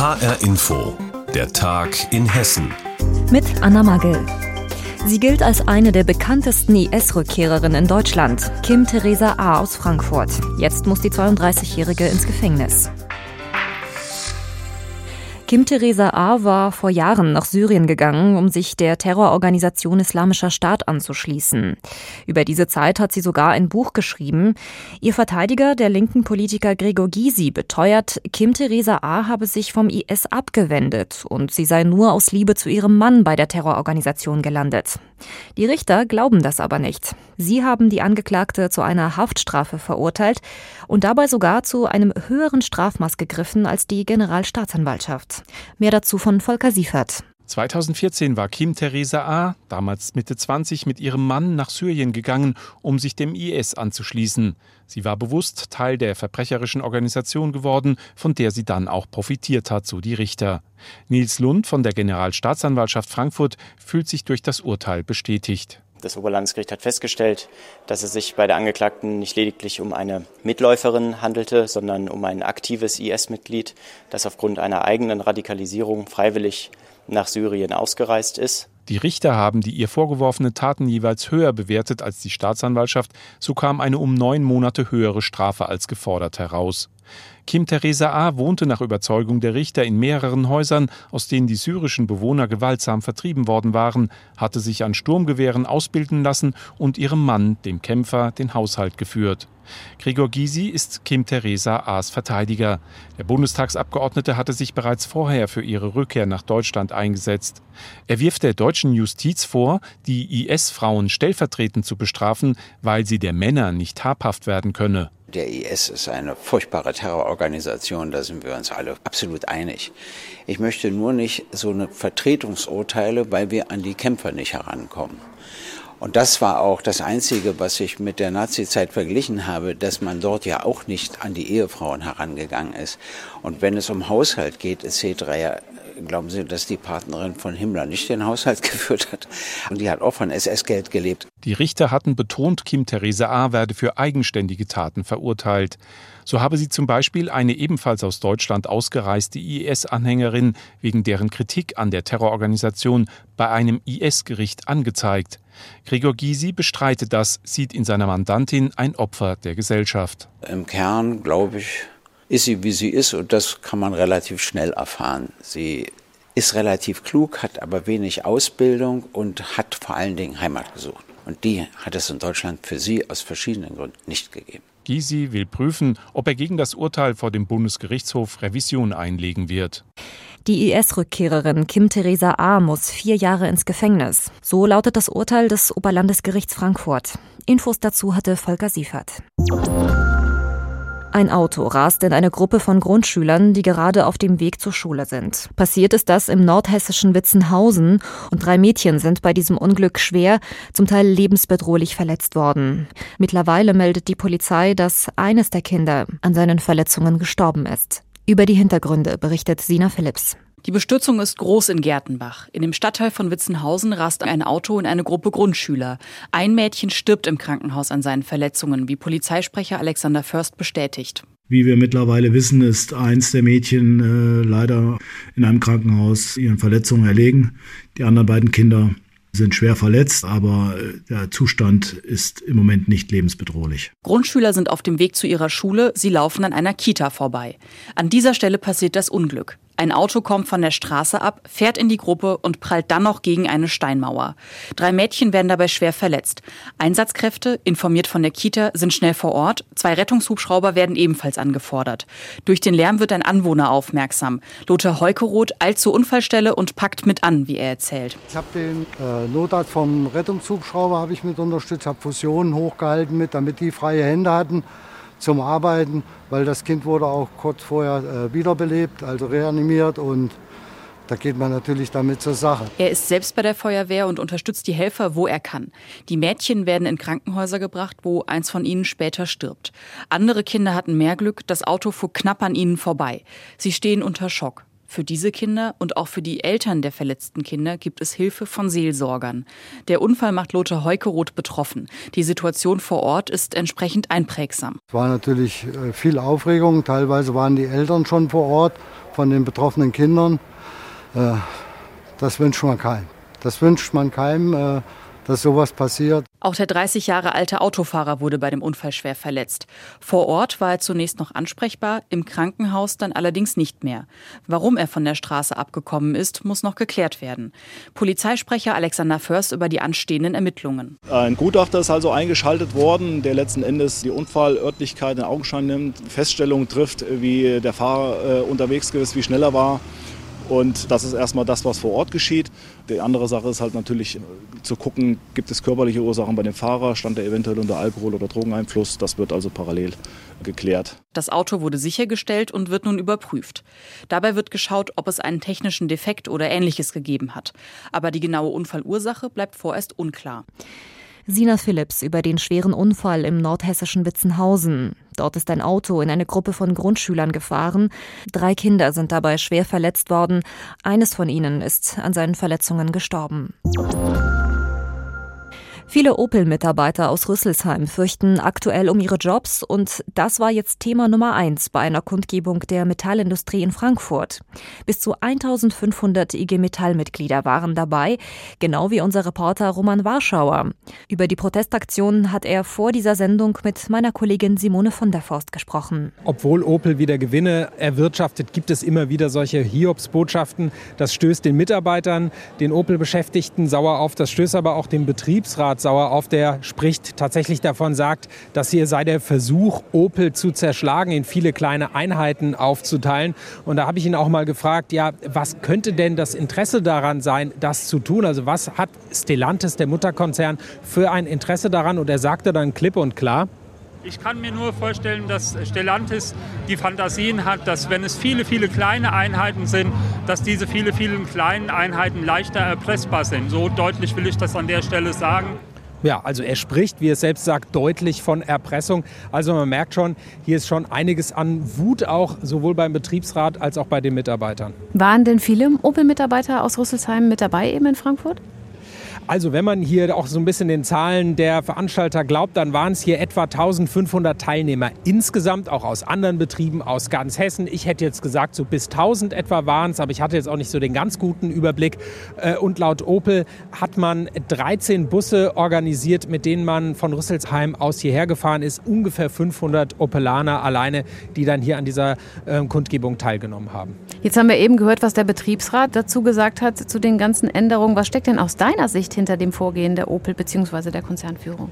HR Info, der Tag in Hessen. Mit Anna Magel. Sie gilt als eine der bekanntesten IS-Rückkehrerinnen in Deutschland, Kim Theresa A. aus Frankfurt. Jetzt muss die 32-Jährige ins Gefängnis. Kim Theresa A. war vor Jahren nach Syrien gegangen, um sich der Terrororganisation Islamischer Staat anzuschließen. Über diese Zeit hat sie sogar ein Buch geschrieben. Ihr Verteidiger, der linken Politiker Gregor Gysi, beteuert, Kim Theresa A. habe sich vom IS abgewendet und sie sei nur aus Liebe zu ihrem Mann bei der Terrororganisation gelandet. Die Richter glauben das aber nicht. Sie haben die Angeklagte zu einer Haftstrafe verurteilt und dabei sogar zu einem höheren Strafmaß gegriffen als die Generalstaatsanwaltschaft. Mehr dazu von Volker Siefert. 2014 war Kim Theresa A., damals Mitte 20, mit ihrem Mann nach Syrien gegangen, um sich dem IS anzuschließen. Sie war bewusst Teil der verbrecherischen Organisation geworden, von der sie dann auch profitiert hat, so die Richter. Nils Lund von der Generalstaatsanwaltschaft Frankfurt fühlt sich durch das Urteil bestätigt. Das Oberlandesgericht hat festgestellt, dass es sich bei der Angeklagten nicht lediglich um eine Mitläuferin handelte, sondern um ein aktives IS-Mitglied, das aufgrund einer eigenen Radikalisierung freiwillig nach Syrien ausgereist ist. Die Richter haben die ihr vorgeworfenen Taten jeweils höher bewertet als die Staatsanwaltschaft, so kam eine um neun Monate höhere Strafe als gefordert heraus. Kim Theresa A. wohnte nach Überzeugung der Richter in mehreren Häusern, aus denen die syrischen Bewohner gewaltsam vertrieben worden waren, hatte sich an Sturmgewehren ausbilden lassen und ihrem Mann, dem Kämpfer, den Haushalt geführt. Gregor Gysi ist Kim Theresa A.s Verteidiger. Der Bundestagsabgeordnete hatte sich bereits vorher für ihre Rückkehr nach Deutschland eingesetzt. Er wirft der deutschen Justiz vor, die IS-Frauen stellvertretend zu bestrafen, weil sie der Männer nicht habhaft werden könne. Der IS ist eine furchtbare Terrororganisation, da sind wir uns alle absolut einig. Ich möchte nur nicht so eine Vertretungsurteile, weil wir an die Kämpfer nicht herankommen. Und das war auch das Einzige, was ich mit der Nazizeit verglichen habe, dass man dort ja auch nicht an die Ehefrauen herangegangen ist. Und wenn es um Haushalt geht, etc., ja, glauben Sie, dass die Partnerin von Himmler nicht den Haushalt geführt hat? Und die hat auch von SS-Geld gelebt. Die Richter hatten betont, Kim Theresa A. werde für eigenständige Taten verurteilt. So habe sie zum Beispiel eine ebenfalls aus Deutschland ausgereiste IS-Anhängerin wegen deren Kritik an der Terrororganisation bei einem IS-Gericht angezeigt. Gregor Gysi bestreitet das, sieht in seiner Mandantin ein Opfer der Gesellschaft. Im Kern, glaube ich, ist sie, wie sie ist und das kann man relativ schnell erfahren. Sie ist relativ klug, hat aber wenig Ausbildung und hat vor allen Dingen Heimat gesucht. Und die hat es in Deutschland für sie aus verschiedenen Gründen nicht gegeben. Gysi will prüfen, ob er gegen das Urteil vor dem Bundesgerichtshof Revision einlegen wird. Die IS-Rückkehrerin Kim Theresa A. muss vier Jahre ins Gefängnis. So lautet das Urteil des Oberlandesgerichts Frankfurt. Infos dazu hatte Volker Siefert. Ein Auto rast in eine Gruppe von Grundschülern, die gerade auf dem Weg zur Schule sind. Passiert ist das im nordhessischen Witzenhausen und drei Mädchen sind bei diesem Unglück schwer, zum Teil lebensbedrohlich verletzt worden. Mittlerweile meldet die Polizei, dass eines der Kinder an seinen Verletzungen gestorben ist. Über die Hintergründe berichtet Sina Phillips. Die Bestürzung ist groß in Gertenbach. In dem Stadtteil von Witzenhausen rast ein Auto in eine Gruppe Grundschüler. Ein Mädchen stirbt im Krankenhaus an seinen Verletzungen, wie Polizeisprecher Alexander Först bestätigt. Wie wir mittlerweile wissen, ist eins der Mädchen äh, leider in einem Krankenhaus ihren Verletzungen erlegen. Die anderen beiden Kinder sind schwer verletzt, aber äh, der Zustand ist im Moment nicht lebensbedrohlich. Grundschüler sind auf dem Weg zu ihrer Schule, sie laufen an einer Kita vorbei. An dieser Stelle passiert das Unglück. Ein Auto kommt von der Straße ab, fährt in die Gruppe und prallt dann noch gegen eine Steinmauer. Drei Mädchen werden dabei schwer verletzt. Einsatzkräfte, informiert von der Kita, sind schnell vor Ort. Zwei Rettungshubschrauber werden ebenfalls angefordert. Durch den Lärm wird ein Anwohner aufmerksam. Lothar Heukeroth eilt zur Unfallstelle und packt mit an, wie er erzählt. Ich habe den äh, Notarzt vom Rettungshubschrauber ich mit unterstützt, habe Fusionen hochgehalten mit, damit die freie Hände hatten zum Arbeiten, weil das Kind wurde auch kurz vorher äh, wiederbelebt, also reanimiert und da geht man natürlich damit zur Sache. Er ist selbst bei der Feuerwehr und unterstützt die Helfer, wo er kann. Die Mädchen werden in Krankenhäuser gebracht, wo eins von ihnen später stirbt. Andere Kinder hatten mehr Glück, das Auto fuhr knapp an ihnen vorbei. Sie stehen unter Schock. Für diese Kinder und auch für die Eltern der verletzten Kinder gibt es Hilfe von Seelsorgern. Der Unfall macht Lothar Heukeroth betroffen. Die Situation vor Ort ist entsprechend einprägsam. Es war natürlich äh, viel Aufregung. Teilweise waren die Eltern schon vor Ort von den betroffenen Kindern. Äh, das wünscht man keinem. Das wünscht man keinem äh, dass sowas passiert. Auch der 30 Jahre alte Autofahrer wurde bei dem Unfall schwer verletzt. Vor Ort war er zunächst noch ansprechbar, im Krankenhaus dann allerdings nicht mehr. Warum er von der Straße abgekommen ist, muss noch geklärt werden. Polizeisprecher Alexander Först über die anstehenden Ermittlungen. Ein Gutachter ist also eingeschaltet worden, der letzten Endes die Unfallörtlichkeit in Augenschein nimmt, Feststellungen trifft, wie der Fahrer äh, unterwegs ist, wie schnell er war. Und das ist erstmal das, was vor Ort geschieht. Die andere Sache ist halt natürlich äh, zu gucken, gibt es körperliche Ursachen bei dem Fahrer, stand er eventuell unter Alkohol- oder Drogeneinfluss. Das wird also parallel geklärt. Das Auto wurde sichergestellt und wird nun überprüft. Dabei wird geschaut, ob es einen technischen Defekt oder ähnliches gegeben hat. Aber die genaue Unfallursache bleibt vorerst unklar. Sina Phillips über den schweren Unfall im nordhessischen Witzenhausen. Dort ist ein Auto in eine Gruppe von Grundschülern gefahren. Drei Kinder sind dabei schwer verletzt worden. Eines von ihnen ist an seinen Verletzungen gestorben. Viele Opel-Mitarbeiter aus Rüsselsheim fürchten aktuell um ihre Jobs und das war jetzt Thema Nummer eins bei einer Kundgebung der Metallindustrie in Frankfurt. Bis zu 1500 IG Metall-Mitglieder waren dabei, genau wie unser Reporter Roman Warschauer. Über die Protestaktion hat er vor dieser Sendung mit meiner Kollegin Simone von der Forst gesprochen. Obwohl Opel wieder Gewinne erwirtschaftet, gibt es immer wieder solche Hiobsbotschaften. Das stößt den Mitarbeitern, den Opel-Beschäftigten sauer auf, das stößt aber auch dem Betriebsrat Sauer auf, der spricht tatsächlich davon, sagt, dass hier sei der Versuch, Opel zu zerschlagen, in viele kleine Einheiten aufzuteilen. Und da habe ich ihn auch mal gefragt, ja, was könnte denn das Interesse daran sein, das zu tun? Also was hat Stellantis, der Mutterkonzern, für ein Interesse daran? Und er sagte dann klipp und klar, ich kann mir nur vorstellen, dass Stellantis die Fantasien hat, dass wenn es viele, viele kleine Einheiten sind, dass diese viele, vielen kleinen Einheiten leichter erpressbar sind. So deutlich will ich das an der Stelle sagen. Ja, also er spricht, wie er selbst sagt, deutlich von Erpressung. Also man merkt schon, hier ist schon einiges an Wut auch, sowohl beim Betriebsrat als auch bei den Mitarbeitern. Waren denn viele Opel-Mitarbeiter aus Rüsselsheim mit dabei eben in Frankfurt? Also wenn man hier auch so ein bisschen den Zahlen der Veranstalter glaubt, dann waren es hier etwa 1500 Teilnehmer insgesamt, auch aus anderen Betrieben, aus ganz Hessen. Ich hätte jetzt gesagt, so bis 1000 etwa waren es, aber ich hatte jetzt auch nicht so den ganz guten Überblick. Äh, und laut Opel hat man 13 Busse organisiert, mit denen man von Rüsselsheim aus hierher gefahren ist. Ungefähr 500 Opelaner alleine, die dann hier an dieser ähm, Kundgebung teilgenommen haben. Jetzt haben wir eben gehört, was der Betriebsrat dazu gesagt hat, zu den ganzen Änderungen. Was steckt denn aus deiner Sicht hinter dem Vorgehen der Opel bzw. der Konzernführung?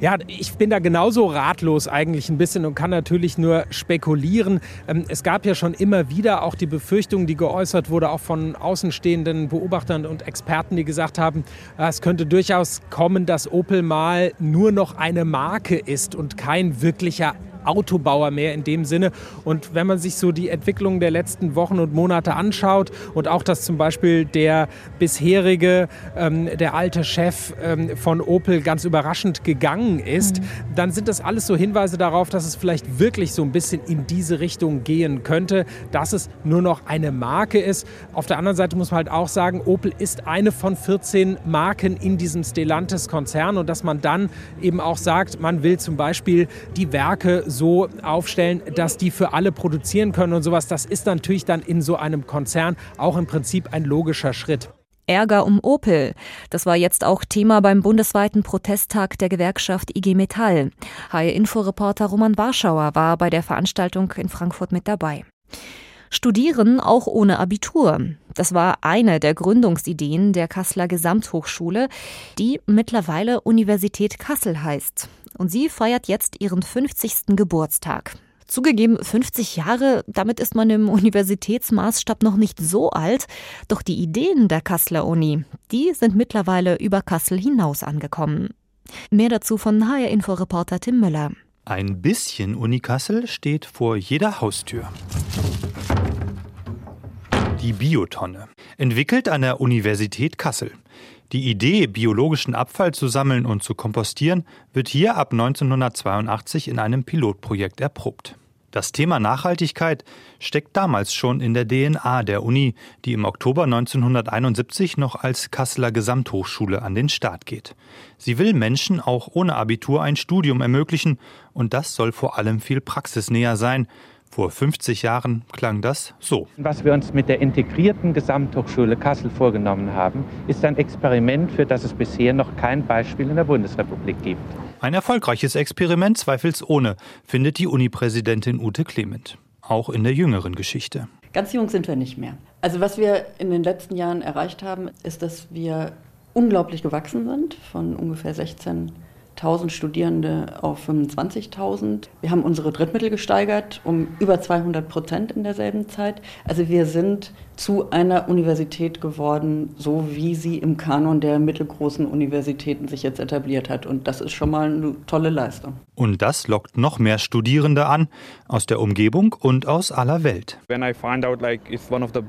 Ja, ich bin da genauso ratlos eigentlich ein bisschen und kann natürlich nur spekulieren. Ähm, es gab ja schon immer wieder auch die Befürchtung, die geäußert wurde, auch von außenstehenden Beobachtern und Experten, die gesagt haben, äh, es könnte durchaus kommen, dass Opel mal nur noch eine Marke ist und kein wirklicher Autobauer mehr in dem Sinne. Und wenn man sich so die Entwicklung der letzten Wochen und Monate anschaut und auch, dass zum Beispiel der bisherige, ähm, der alte Chef ähm, von Opel ganz überraschend gegangen ist, mhm. dann sind das alles so Hinweise darauf, dass es vielleicht wirklich so ein bisschen in diese Richtung gehen könnte, dass es nur noch eine Marke ist. Auf der anderen Seite muss man halt auch sagen, Opel ist eine von 14 Marken in diesem Stellantis-Konzern und dass man dann eben auch sagt, man will zum Beispiel die Werke so aufstellen, dass die für alle produzieren können und sowas. Das ist natürlich dann in so einem Konzern auch im Prinzip ein logischer Schritt. Ärger um Opel. Das war jetzt auch Thema beim bundesweiten Protesttag der Gewerkschaft IG Metall. HR-Inforeporter Roman Warschauer war bei der Veranstaltung in Frankfurt mit dabei. Studieren auch ohne Abitur. Das war eine der Gründungsideen der Kasseler Gesamthochschule, die mittlerweile Universität Kassel heißt. Und sie feiert jetzt ihren 50. Geburtstag. Zugegeben, 50 Jahre, damit ist man im Universitätsmaßstab noch nicht so alt, doch die Ideen der Kasseler Uni, die sind mittlerweile über Kassel hinaus angekommen. Mehr dazu von HR-Info-Reporter Tim Müller. Ein bisschen Uni Kassel steht vor jeder Haustür. Die Biotonne. Entwickelt an der Universität Kassel. Die Idee, biologischen Abfall zu sammeln und zu kompostieren, wird hier ab 1982 in einem Pilotprojekt erprobt. Das Thema Nachhaltigkeit steckt damals schon in der DNA der Uni, die im Oktober 1971 noch als Kasseler Gesamthochschule an den Start geht. Sie will Menschen auch ohne Abitur ein Studium ermöglichen und das soll vor allem viel praxisnäher sein. Vor 50 Jahren klang das so. Was wir uns mit der integrierten Gesamthochschule Kassel vorgenommen haben, ist ein Experiment, für das es bisher noch kein Beispiel in der Bundesrepublik gibt. Ein erfolgreiches Experiment zweifelsohne, findet die Uni-Präsidentin Ute Clement. Auch in der jüngeren Geschichte. Ganz jung sind wir nicht mehr. Also was wir in den letzten Jahren erreicht haben, ist, dass wir unglaublich gewachsen sind von ungefähr 16 1000 Studierende auf 25.000. Wir haben unsere Drittmittel gesteigert um über 200 Prozent in derselben Zeit. Also wir sind zu einer Universität geworden, so wie sie im Kanon der mittelgroßen Universitäten sich jetzt etabliert hat. Und das ist schon mal eine tolle Leistung. Und das lockt noch mehr Studierende an, aus der Umgebung und aus aller Welt. When I find out like it's one of the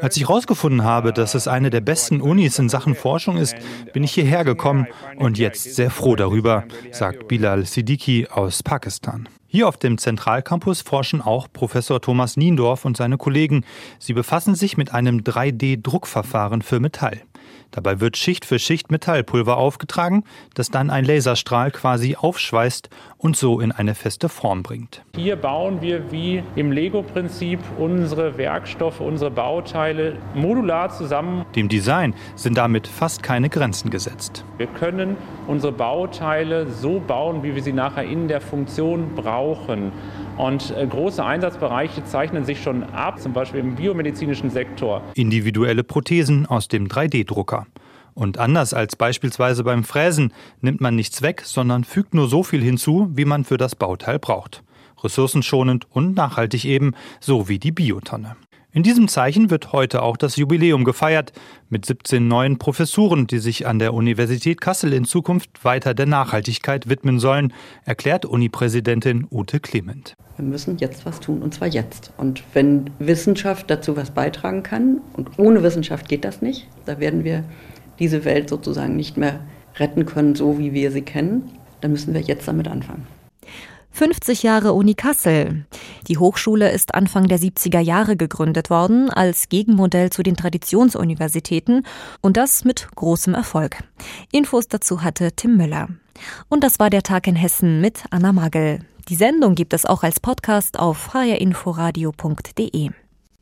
Als ich herausgefunden habe, dass es eine der besten Unis in Sachen Forschung ist, bin ich hierher gekommen und jetzt sehr froh darüber, sagt Bilal Siddiqui aus Pakistan. Hier auf dem Zentralcampus forschen auch Professor Thomas Niendorf und seine Kollegen. Sie befassen sich mit einem 3D-Druckverfahren für Metall. Dabei wird Schicht für Schicht Metallpulver aufgetragen, das dann ein Laserstrahl quasi aufschweißt und so in eine feste Form bringt. Hier bauen wir wie im Lego-Prinzip unsere Werkstoffe, unsere Bauteile modular zusammen. Dem Design sind damit fast keine Grenzen gesetzt. Wir können unsere Bauteile so bauen, wie wir sie nachher in der Funktion brauchen. Und äh, große Einsatzbereiche zeichnen sich schon ab, zum Beispiel im biomedizinischen Sektor. Individuelle Prothesen aus dem 3D-Drucker. Und anders als beispielsweise beim Fräsen nimmt man nichts weg, sondern fügt nur so viel hinzu, wie man für das Bauteil braucht. Ressourcenschonend und nachhaltig eben, so wie die Biotonne. In diesem Zeichen wird heute auch das Jubiläum gefeiert mit 17 neuen Professuren, die sich an der Universität Kassel in Zukunft weiter der Nachhaltigkeit widmen sollen, erklärt Uni-Präsidentin Ute Clement. Wir müssen jetzt was tun und zwar jetzt. Und wenn Wissenschaft dazu was beitragen kann, und ohne Wissenschaft geht das nicht, da werden wir diese Welt sozusagen nicht mehr retten können, so wie wir sie kennen, dann müssen wir jetzt damit anfangen. 50 Jahre Uni Kassel. Die Hochschule ist Anfang der 70er Jahre gegründet worden als Gegenmodell zu den Traditionsuniversitäten und das mit großem Erfolg. Infos dazu hatte Tim Müller. Und das war der Tag in Hessen mit Anna Magel. Die Sendung gibt es auch als Podcast auf hrinforadio.de.